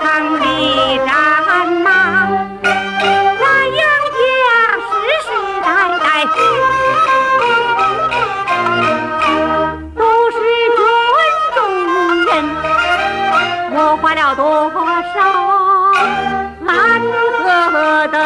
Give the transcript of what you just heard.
当的战马，咱杨家世世代代都是军中人，我花了多少蓝河灯？